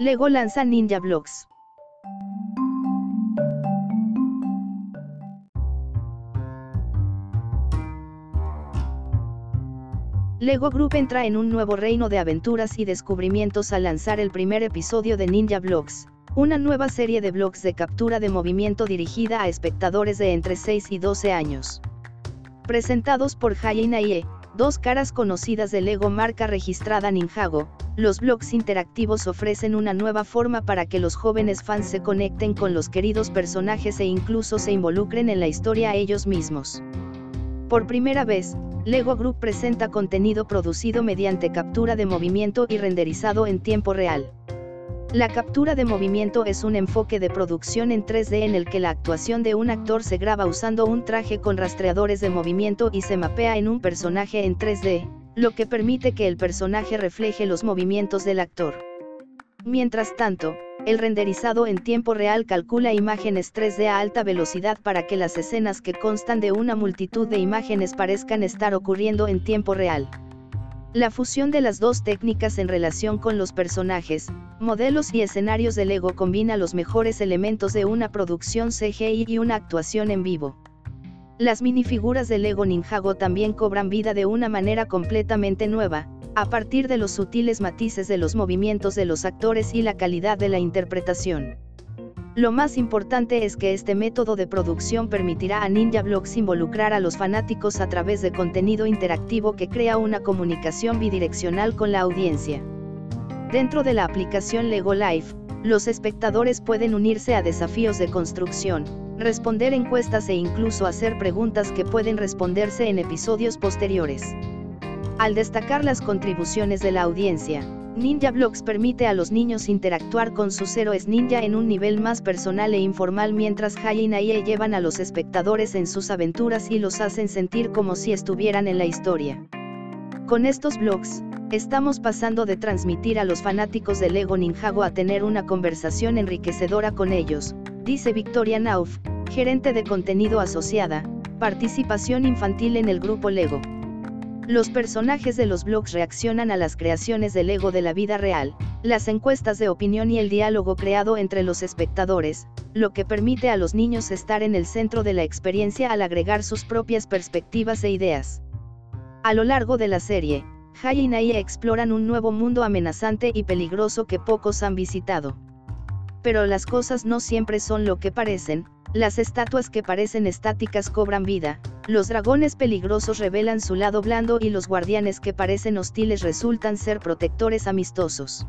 Lego lanza Ninja Blocks. Lego Group entra en un nuevo reino de aventuras y descubrimientos al lanzar el primer episodio de Ninja Blocks, una nueva serie de blogs de captura de movimiento dirigida a espectadores de entre 6 y 12 años. Presentados por Hayina Ie, dos caras conocidas de Lego marca registrada Ninjago, los blogs interactivos ofrecen una nueva forma para que los jóvenes fans se conecten con los queridos personajes e incluso se involucren en la historia ellos mismos. Por primera vez, Lego Group presenta contenido producido mediante captura de movimiento y renderizado en tiempo real. La captura de movimiento es un enfoque de producción en 3D en el que la actuación de un actor se graba usando un traje con rastreadores de movimiento y se mapea en un personaje en 3D, lo que permite que el personaje refleje los movimientos del actor. Mientras tanto, el renderizado en tiempo real calcula imágenes 3D a alta velocidad para que las escenas que constan de una multitud de imágenes parezcan estar ocurriendo en tiempo real. La fusión de las dos técnicas en relación con los personajes, modelos y escenarios de Lego combina los mejores elementos de una producción CGI y una actuación en vivo. Las minifiguras de Lego Ninjago también cobran vida de una manera completamente nueva, a partir de los sutiles matices de los movimientos de los actores y la calidad de la interpretación. Lo más importante es que este método de producción permitirá a Ninja Blocks involucrar a los fanáticos a través de contenido interactivo que crea una comunicación bidireccional con la audiencia. Dentro de la aplicación Lego Life, los espectadores pueden unirse a desafíos de construcción, responder encuestas e incluso hacer preguntas que pueden responderse en episodios posteriores. Al destacar las contribuciones de la audiencia, Ninja Blocks permite a los niños interactuar con sus héroes ninja en un nivel más personal e informal mientras Hai y Naie llevan a los espectadores en sus aventuras y los hacen sentir como si estuvieran en la historia. Con estos blogs, estamos pasando de transmitir a los fanáticos de Lego Ninjago a tener una conversación enriquecedora con ellos, dice Victoria Nauf, gerente de contenido asociada, participación infantil en el grupo Lego. Los personajes de los blogs reaccionan a las creaciones del ego de la vida real, las encuestas de opinión y el diálogo creado entre los espectadores, lo que permite a los niños estar en el centro de la experiencia al agregar sus propias perspectivas e ideas. A lo largo de la serie, Hai y Nai exploran un nuevo mundo amenazante y peligroso que pocos han visitado. Pero las cosas no siempre son lo que parecen, las estatuas que parecen estáticas cobran vida, los dragones peligrosos revelan su lado blando y los guardianes que parecen hostiles resultan ser protectores amistosos.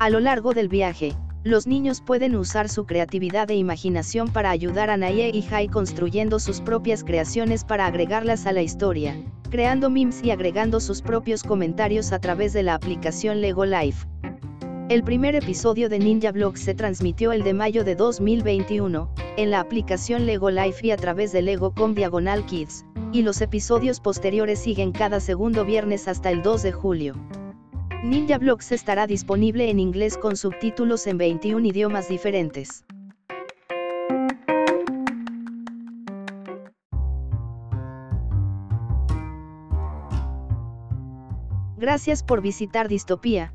A lo largo del viaje, los niños pueden usar su creatividad e imaginación para ayudar a Naye y Hai construyendo sus propias creaciones para agregarlas a la historia, creando memes y agregando sus propios comentarios a través de la aplicación Lego Life. El primer episodio de Ninja Blog se transmitió el de mayo de 2021, en la aplicación Lego Life y a través de Lego.com Diagonal Kids, y los episodios posteriores siguen cada segundo viernes hasta el 2 de julio. Ninja Blocks estará disponible en inglés con subtítulos en 21 idiomas diferentes. Gracias por visitar Distopía